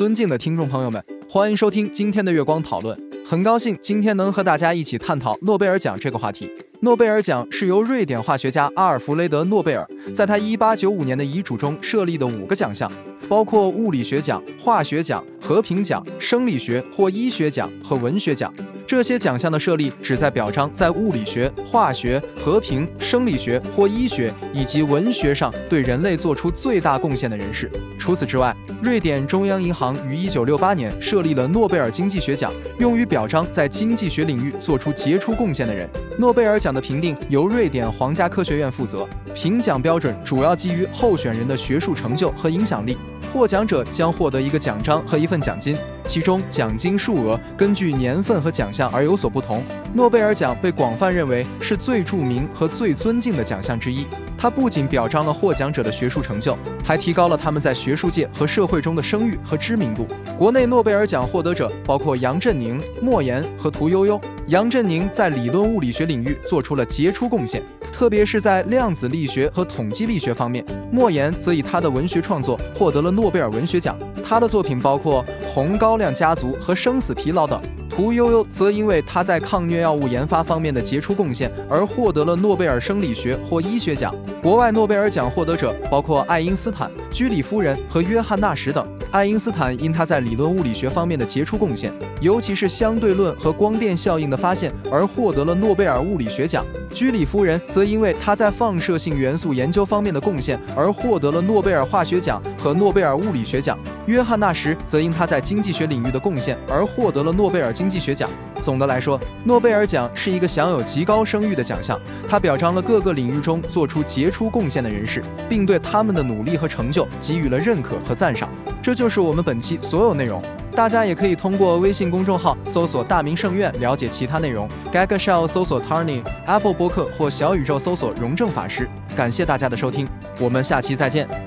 尊敬的听众朋友们，欢迎收听今天的月光讨论。很高兴今天能和大家一起探讨诺贝尔奖这个话题。诺贝尔奖是由瑞典化学家阿尔弗雷德·诺贝尔在他1895年的遗嘱中设立的五个奖项，包括物理学奖、化学奖、和平奖、生理学或医学奖和文学奖。这些奖项的设立旨在表彰在物理学、化学、和平、生理学或医学以及文学上对人类做出最大贡献的人士。除此之外，瑞典中央银行于1968年设立了诺贝尔经济学奖，用于表彰在经济学领域做出杰出贡献的人。诺贝尔奖的评定由瑞典皇家科学院负责，评奖标准主要基于候选人的学术成就和影响力。获奖者将获得一个奖章和一份奖金，其中奖金数额根据年份和奖项而有所不同。诺贝尔奖被广泛认为是最著名和最尊敬的奖项之一。它不仅表彰了获奖者的学术成就，还提高了他们在学术界和社会中的声誉和知名度。国内诺贝尔奖获得者包括杨振宁、莫言和屠呦呦。杨振宁在理论物理学领域做出了杰出贡献，特别是在量子力学和统计力学方面。莫言则以他的文学创作获得了诺贝尔文学奖，他的作品包括《红高粱家族》和《生死疲劳》等。屠呦呦则因为她在抗疟药物研发方面的杰出贡献而获得了诺贝尔生理学或医学奖。国外诺贝尔奖获得者包括爱因斯坦、居里夫人和约翰纳什等。爱因斯坦因他在理论物理学方面的杰出贡献，尤其是相对论和光电效应的发现，而获得了诺贝尔物理学奖。居里夫人则因为她在放射性元素研究方面的贡献而获得了诺贝尔化学奖和诺贝尔物理学奖。约翰纳什则因他在经济学领域的贡献而获得了诺贝尔经济学奖。总的来说，诺贝尔奖是一个享有极高声誉的奖项，它表彰了各个领域中做出杰出贡献的人士，并对他们的努力和成就给予了认可和赞赏。这就是我们本期所有内容。大家也可以通过微信公众号搜索“大明圣院”了解其他内容。Gaga Show 搜索 Tarny，Apple 播客或小宇宙搜索“荣正法师”。感谢大家的收听，我们下期再见。